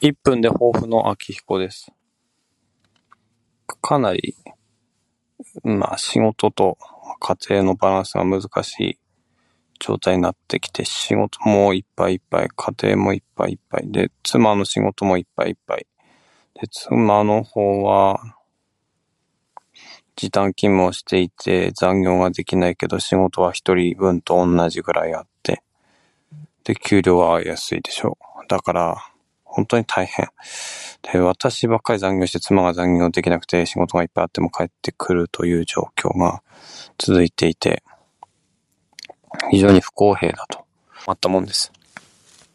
一分で抱負の秋彦です。かなり、まあ仕事と家庭のバランスが難しい状態になってきて、仕事もいっぱいいっぱい、家庭もいっぱいいっぱいで、妻の仕事もいっぱいいっぱい。で、妻の方は、時短勤務をしていて残業ができないけど仕事は一人分と同じぐらいあって、で、給料は安いでしょう。だから、本当に大変。で、私ばっかり残業して妻が残業できなくて仕事がいっぱいあっても帰ってくるという状況が続いていて、非常に不公平だと思ったもんです。